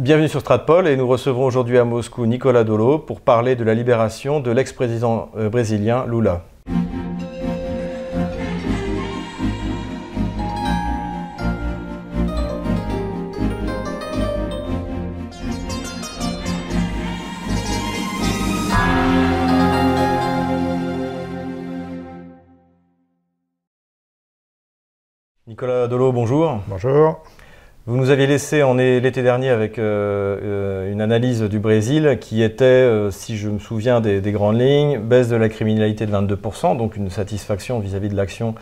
Bienvenue sur Stratpol et nous recevons aujourd'hui à Moscou Nicolas Dolo pour parler de la libération de l'ex-président euh, brésilien Lula. Nicolas Dolo, bonjour. Bonjour. Vous nous aviez laissé l'été dernier avec euh, euh, une analyse du Brésil qui était, euh, si je me souviens des, grandes lignes, baisse de la criminalité de 22%, donc une satisfaction vis-à-vis de l'action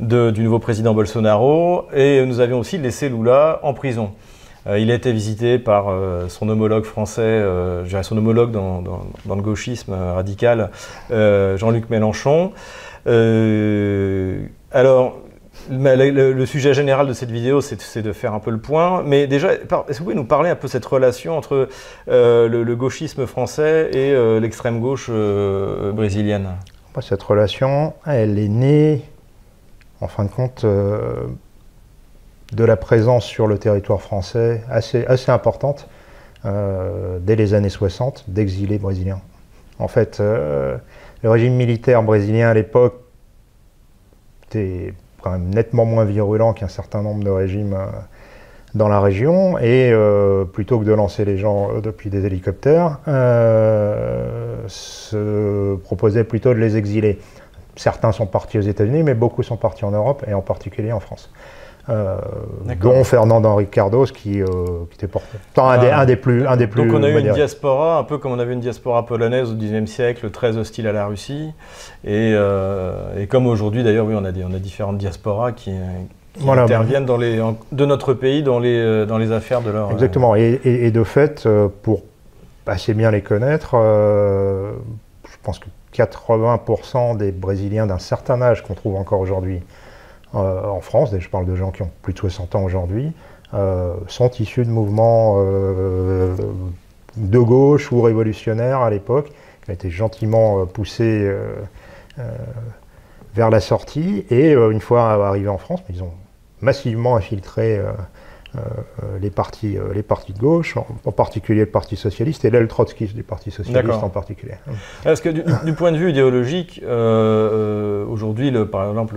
du nouveau président Bolsonaro. Et nous avions aussi laissé Lula en prison. il a été visité par son homologue français, je dirais son homologue dans, dans le gauchisme radical, Jean-Luc Mélenchon. alors, le, sujet général de cette vidéo, c'est de faire un peu le point. Mais déjà, est-ce que vous pouvez nous parler un peu de cette relation entre euh, le, gauchisme français et euh, l'extrême gauche euh, brésilienne? Cette relation, elle est née, en fin de compte, de la présence sur le territoire français assez, assez importante dès les années 60 d'exilés brésiliens. En fait, le régime militaire brésilien à l'époque était nettement moins virulent qu'un certain nombre de régimes euh, dans la région. Et euh, plutôt que de lancer les gens euh, depuis des hélicoptères, se proposait plutôt de les exiler. Certains sont partis aux États-Unis, mais beaucoup sont partis en Europe et en particulier en France. Euh, dont Fernand Henri Cardos qui, qui était un, des, un, des, plus, un des plus. Donc on a eu une diaspora, un peu comme on avait une diaspora polonaise au XIXe siècle, très hostile à la Russie. Et, et comme aujourd'hui d'ailleurs, oui, on a, des, on a différentes diasporas qui, interviennent dans les, de notre pays dans les, dans les affaires de leur. Exactement. Et, et, de fait, pour assez bien les connaître, je pense que 80% des Brésiliens d'un certain âge qu'on trouve encore aujourd'hui euh, en France, je parle de gens qui ont plus de 60 ans aujourd'hui, euh, sont issus de mouvements euh, de gauche ou révolutionnaires à l'époque, qui ont été gentiment poussés vers la sortie. Et une fois arrivés en France, ils ont massivement infiltré euh, euh, les, partis, euh, les partis de gauche, en, particulier le Parti socialiste et l'aile trotskiste du Parti socialiste en particulier. Est-ce que du, point de vue idéologique, aujourd'hui, par exemple,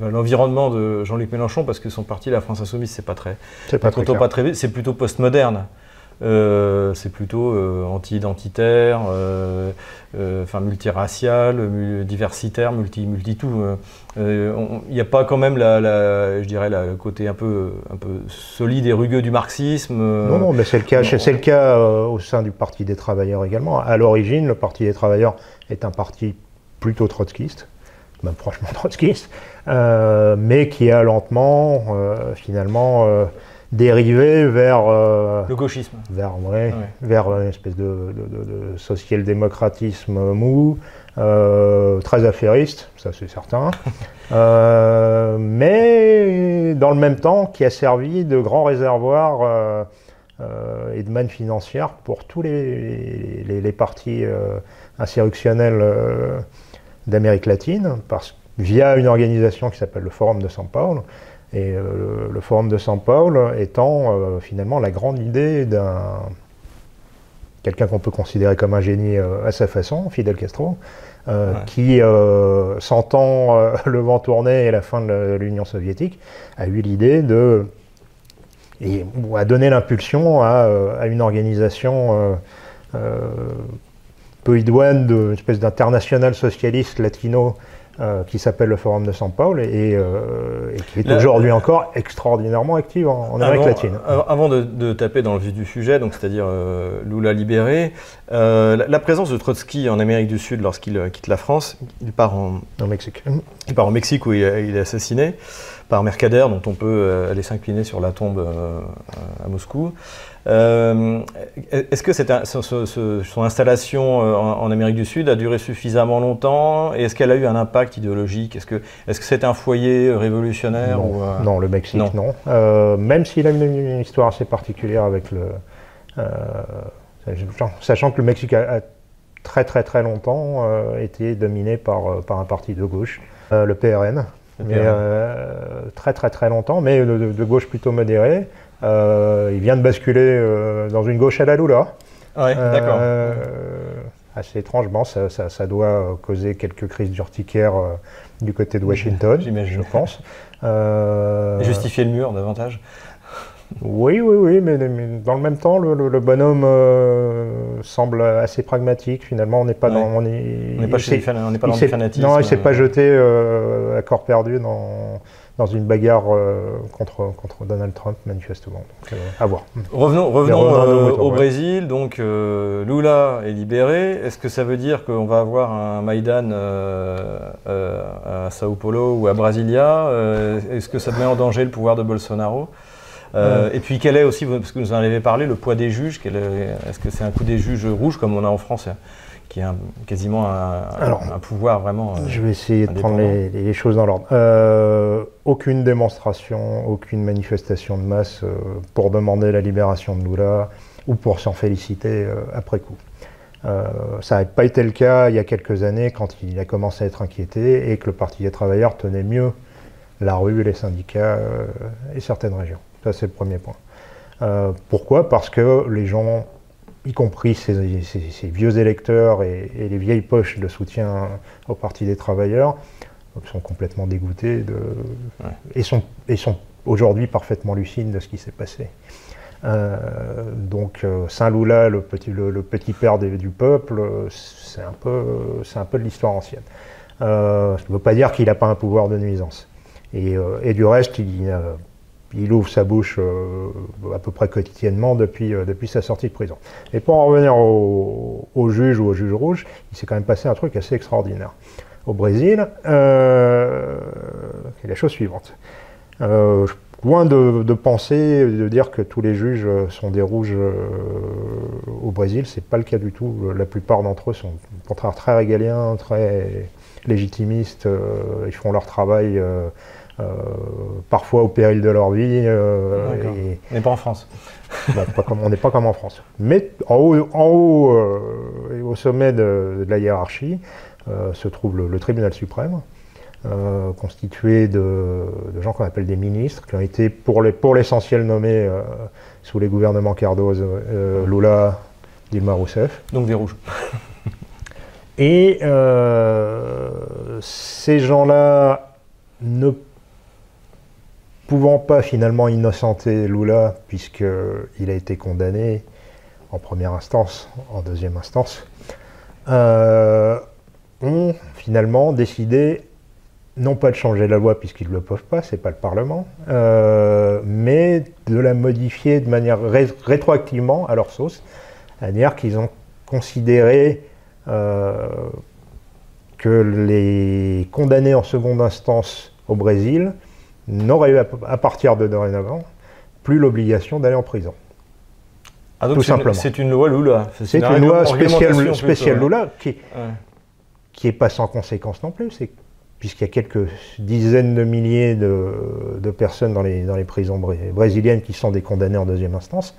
l'environnement de Jean-Luc Mélenchon, parce que son parti, la France Insoumise, c'est pas très, c'est pas, pas très, c'est plutôt postmoderne. Euh, c'est plutôt euh, anti-identitaire, euh, enfin multiracial, diversitaire, multi, multi tout. Il n'y a pas quand même la, je dirais, le côté un peu, un peu solide et rugueux du marxisme. Non, non, mais c'est le cas, c'est le cas au sein du Parti des travailleurs également. À l'origine, le Parti des travailleurs est un parti plutôt trotskiste même franchement trotskiste, mais qui a lentement, finalement, dérivé vers euh, le gauchisme, vers vers une espèce de, social-démocratisme mou, euh, très affairiste, ça c'est certain, euh, mais dans le même temps qui a servi de grand réservoir et de manne financière pour tous les, les, partis insurrectionnels d'Amérique latine, parce, via une organisation qui s'appelle le Forum de São Paulo, et euh, le Forum de Paulo étant euh, finalement la grande idée d'un quelqu'un qu'on peut considérer comme un génie euh, à sa façon, Fidel Castro, qui, sentant le vent tourner et la fin de l'Union soviétique, a eu l'idée de et a donné l'impulsion à, une organisation peu idoine, d'une espèce d'international socialiste latino euh, qui s'appelle le Forum de São Paulo et, euh, qui est aujourd'hui encore extraordinairement active en, Amérique latine. Euh, avant de, taper dans le vif du sujet, donc c'est-à-dire Lula libéré, la, présence de Trotsky en Amérique du Sud lorsqu'il quitte la France, il part en, Mexique. Il part au Mexique où il, il est assassiné par Mercader, dont on peut aller s'incliner sur la tombe à Moscou. Euh, est-ce que son, installation euh, en, Amérique du Sud a duré suffisamment longtemps? Et est-ce qu'elle a eu un impact idéologique? Est-ce que c'est un foyer révolutionnaire Non, ou, euh, le Mexique, non. même s'il a une, histoire assez particulière avec le. sachant que le Mexique a, très très très longtemps été dominé par, par un parti de gauche, le PRN, mais, très très très longtemps, mais de, gauche plutôt modérée, il vient de basculer dans une gauche à la Lula. Ouais, d'accord. assez étrangement, ça, ça, doit causer quelques crises d'urticaire du côté de Washington, je pense. justifier le mur davantage oui, oui, oui, mais, dans le même temps, le, bonhomme euh, semble assez pragmatique. Finalement, on n'est pas dans, on n'est pas, chez on n'est pas dans le fanatisme. Non, il s'est pas jeté euh, à corps perdu dans, dans une bagarre euh, contre, contre Donald Trump, manifestement. Donc, à voir. Revenons, revenons au Brésil. Donc, Lula est libéré. Est-ce que ça veut dire qu'on va avoir un Maïdan à Sao Paulo ou à Brasilia Est-ce que ça met en danger le pouvoir de Bolsonaro? Euh, et puis quel est aussi, parce que vous en avez parlé, le poids des juges Est-ce que c'est un coup des juges rouges comme on a en France qui est quasiment un, pouvoir vraiment. Euh, je vais essayer de prendre les, choses dans l'ordre. Euh, aucune démonstration, aucune manifestation de masse pour demander la libération de Lula ou pour s'en féliciter après coup. ça n'a pas été le cas il y a quelques années quand il a commencé à être inquiété et que le Parti des travailleurs tenait mieux la rue, les syndicats et certaines régions. Ça, c'est le premier point. Euh, pourquoi? Parce que les gens, y compris ces, vieux électeurs et, les vieilles poches de soutien au Parti des travailleurs, sont complètement dégoûtés de, et sont, et sont aujourd'hui parfaitement lucides de ce qui s'est passé. Euh, donc euh, Saint-Loula, le petit, le, petit père du peuple, c'est un, peu, un peu de l'histoire ancienne. ça ne veut pas dire qu'il n'a pas un pouvoir de nuisance. Et, et du reste, il, il ouvre sa bouche euh, à peu près quotidiennement depuis, euh, depuis sa sortie de prison. Et pour en revenir au, juge ou au juge rouge, il s'est quand même passé un truc assez extraordinaire. Au Brésil, euh, la chose suivante. Loin de, penser, de dire que tous les juges sont des rouges au Brésil, c'est pas le cas du tout. La plupart d'entre eux sont au contraire très régaliens, très légitimistes, ils font leur travail euh, parfois au péril de leur vie. Euh, on n'est pas en France. Bah, on n'est pas comme en France. Mais en haut, en haut euh, et au sommet de, la hiérarchie se trouve le, tribunal suprême. constitué de, gens qu'on appelle des ministres, qui ont été pour l'essentiel nommés sous les gouvernements Cardozo, Lula, Dilma Rousseff. Donc des rouges. Et ces gens-là ne pouvant pas finalement innocenter Lula, puisqu'il a été condamné en première instance, en deuxième instance, euh, ont finalement décidé non pas de changer la loi puisqu'ils ne le peuvent pas, c'est pas le Parlement, euh, mais de la modifier de manière rétroactivement à leur sauce, c'est-à-dire qu'ils ont considéré euh, que les condamnés en seconde instance au Brésil n'aurait eu à, partir de dorénavant plus l'obligation d'aller en prison. Ah, tout simplement. C'est une loi Lula. C'est une, loi spéciale, spéciale Lula qui, qui n'est pas sans conséquence non plus. Puisqu'il y a quelques dizaines de milliers de, personnes dans les, dans les prisons brésiliennes qui sont des condamnés en deuxième instance,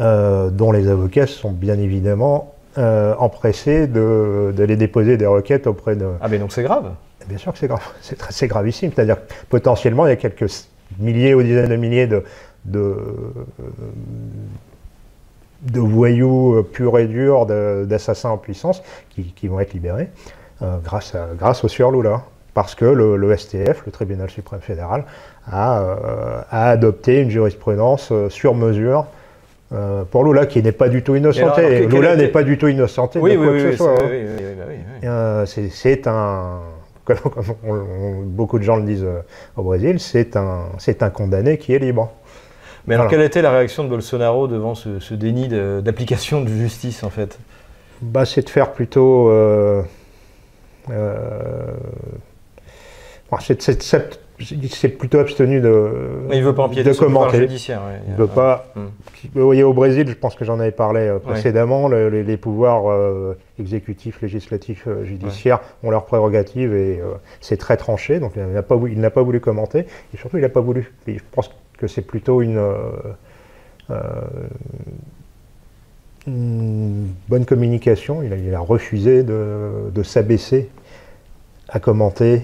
euh, dont les avocats sont bien évidemment euh, empressés d'aller déposer des requêtes auprès de. Ah, mais donc c'est grave Bien sûr que c'est grave, c'est gravissime. C'est-à-dire que potentiellement, il y a quelques milliers ou dizaines de milliers de, de, voyous purs et durs, d'assassins en puissance qui, vont être libérés euh, grâce, à, grâce au sieur Lula. Parce que le, STF, le tribunal suprême fédéral, a, euh, adopté une jurisprudence euh, sur mesure pour Lula, qui n'est pas du tout innocenté. Lula n'est pas du tout innocenté oui, de quoi oui, que ce soit. c'est un comme beaucoup de gens le disent euh, au Brésil, c'est un, un condamné qui est libre. Mais alors, quelle était la réaction de Bolsonaro devant ce, déni d'application de, justice, en fait? Bah, C'est de faire plutôt. Euh, euh, il s'est plutôt abstenu de, il veut pas empiéter de commenter. Judiciaire, Il veut pas. Hmm. Vous voyez, au Brésil, je pense que j'en avais parlé euh, précédemment, les, pouvoirs euh, exécutifs, législatifs, euh, judiciaires ont leurs prérogatives et c'est très tranché. Donc il n'a pas, voulu, pas voulu commenter et surtout il n'a pas voulu. je pense que c'est plutôt une, bonne communication. Il a, refusé de, de s'abaisser à commenter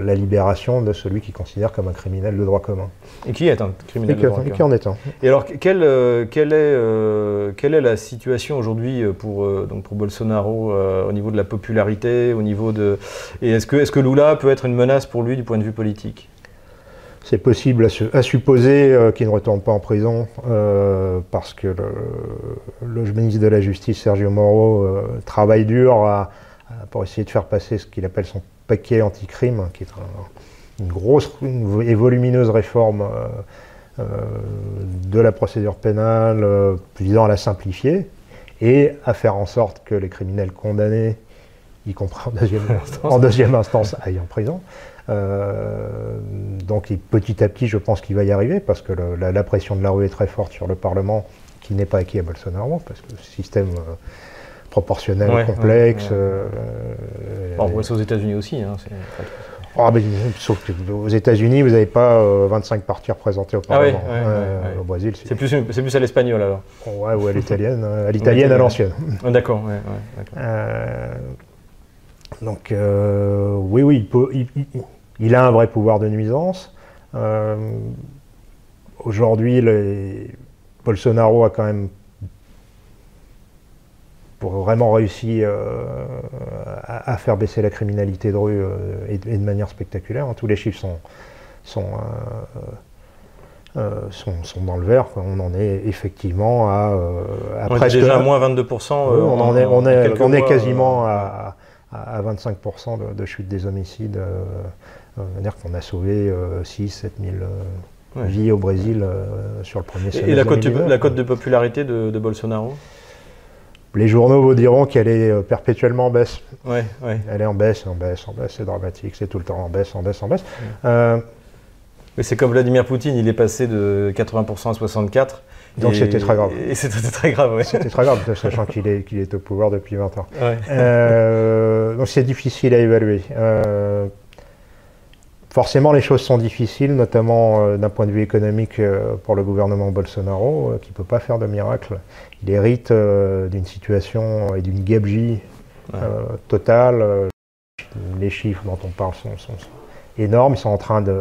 la libération de celui qui considère comme un criminel de droit commun. Et qui est un criminel et de droit qui, commun qui en est un. Et alors, quelle, euh, quelle, est, euh, quelle est la situation aujourd'hui pour, euh, donc pour Bolsonaro euh, au niveau de la popularité, au niveau de... Et est-ce que, est que Lula peut être une menace pour lui du point de vue politique? C'est possible à, su- à supposer euh, qu'il ne retourne pas en prison euh, parce que le, le ministre de la Justice, Sergio Moro, euh, travaille dur à- à- pour essayer de faire passer ce qu'il appelle son paquet anti-crime, qui est un- une grosse une- et volumineuse réforme euh, euh, de la procédure pénale euh, visant à la simplifier et à faire en sorte que les criminels condamnés, y compris en deuxième, en deuxième instance, aillent en prison. Euh, donc petit à petit, je pense qu'il va y arriver parce que le- la, la pression de la rue est très forte sur le Parlement, qui n'est pas acquis à Bolsonaro, parce que le système euh, proportionnel Ouais, complexe. euh, On voit ça aux États-Unis aussi. hein, ah, mais, sauf qu'aux États-Unis, vous n'avez pas euh, 25 partis représentés au Ah oui, Parlement. Euh. Au Brésil, C'est plus, c'est plus à l'espagnol alors. ouais, ou à l'italienne, euh, à l'italienne à l'ancienne. Ah, D'accord, ouais, ouais, d'accord. Euh, donc euh, oui, oui, il, peut- il- il- il a un vrai pouvoir de nuisance. Euh, Aujourd'hui, Bolsonaro a quand même pour vraiment réussi euh, à, à faire baisser la criminalité de rue euh, et, de- et de manière spectaculaire. hein. Tous les chiffres sont, sont, euh, sont, sont dans le vert. quoi. On en est effectivement à, à On presque déjà à moins 22%. euh, oui, on, en est, on, est, quelques on est mois, quasiment à, à, à 25% de, de chute des homicides. C'est-à-dire qu'on a sauvé 6 7 000 euh, Ouais. vies au Brésil sur le premier semestre. et la cote, de, 2019. la cote de popularité de, de Bolsonaro? Les journaux vous diront qu'elle est euh, perpétuellement en baisse. Ouais, ouais. Elle est en baisse, en baisse, en baisse, c'est dramatique, c'est tout le temps en baisse, en baisse, en baisse. Euh, Mais c'est comme Vladimir Poutine, il est passé de 80% à 64%. Donc c'était très grave. Et c'était très grave, ouais. C'était très grave, sachant qu'il est, est au pouvoir depuis 20 ans. Euh, donc c'est difficile à évaluer. Euh, forcément, les choses sont difficiles, notamment euh, d'un point de vue économique euh, pour le gouvernement Bolsonaro, euh, qui ne peut pas faire de miracle. Il hérite d'une situation et d'une gabegie Ouais. totale. Les chiffres dont on parle sont, sont- sont énormes. Ils sont en train de.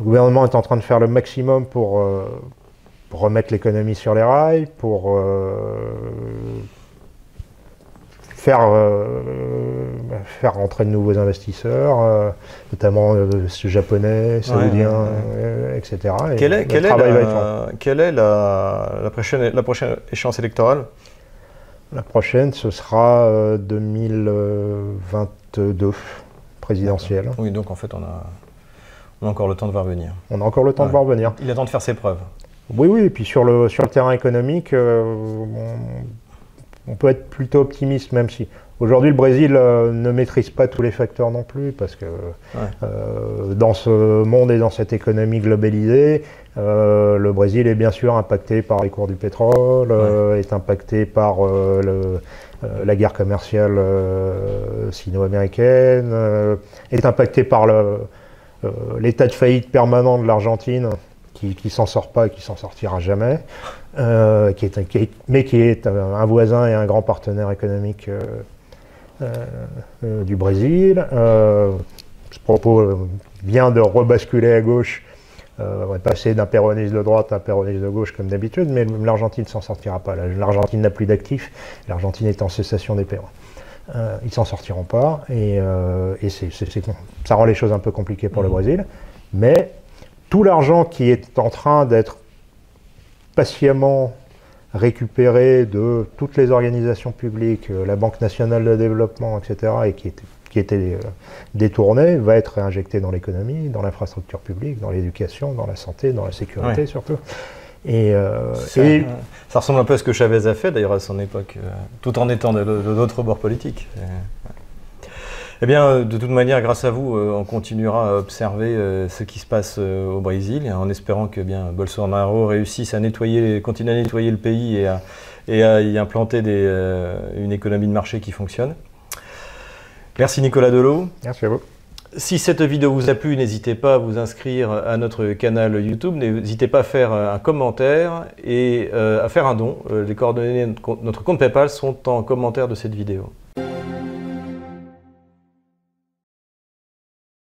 Le gouvernement est en train de faire le maximum pour, pour remettre l'économie sur les rails, pour faire, euh, faire rentrer de nouveaux investisseurs, euh, notamment euh, ce japonais, saoudien, ouais, ouais. etc. Et Quelle est, le quelle est, la, quelle est la, la prochaine, la prochaine échéance électorale? La prochaine, ce sera euh, 2022, présidentielle. Oui, donc en fait, on a, on a encore le temps de voir venir. On a encore le temps Ouais. de voir venir. Il a temps de faire ses preuves. Oui, oui, et puis sur le, sur le terrain économique, euh, on, on peut être plutôt optimiste, même si aujourd'hui le Brésil euh, ne maîtrise pas tous les facteurs non plus, parce que euh, dans ce monde et dans cette économie globalisée, euh, le Brésil est bien sûr impacté par les cours du pétrole, est impacté par le- la guerre commerciale sino-américaine, est impacté par l'état de faillite permanent de l'Argentine, qui, qui s'en sort pas et qui s'en sortira jamais, euh, qui est, un- qui est- mais qui est un, voisin et un grand partenaire économique euh, euh, du Brésil. Ce propos vient de rebasculer à gauche. On est passé d'un péroniste de droite à un péroniste de gauche comme d'habitude, mais l'Argentine ne s'en sortira pas. L'Argentine n'a plus d'actifs, l'Argentine est en cessation des paiements. Euh, ils s'en sortiront pas et, euh, ça rend les choses un peu compliquées pour le Mhm. Brésil. Mais tout l'argent qui est en train d'être patiemment récupéré de toutes les organisations publiques, euh, la Banque nationale de développement, etc., et qui était, qui était euh, détourné, va être réinjecté dans l'économie, dans l'infrastructure publique, dans l'éducation, dans la santé, dans la sécurité Ouais. surtout. Et, euh, Ça, et- ça ressemble un peu à ce que Chavez a fait d'ailleurs à son époque, tout en étant de, l'autre bord politique. Eh bien, euh, de toute manière, grâce à vous, euh, on continuera à observer euh, ce qui se passe au Brésil, en espérant que bien Bolsonaro réussisse à nettoyer, continuer à nettoyer le pays et à, et à y implanter des, une économie de marché qui fonctionne. Merci Nicolas Delot. Merci à vous. Si cette vidéo vous a plu, n'hésitez pas à vous inscrire à notre canal YouTube, n'hésitez pas à faire un commentaire et à faire un don. Les coordonnées de notre compte PayPal sont en commentaire de cette vidéo.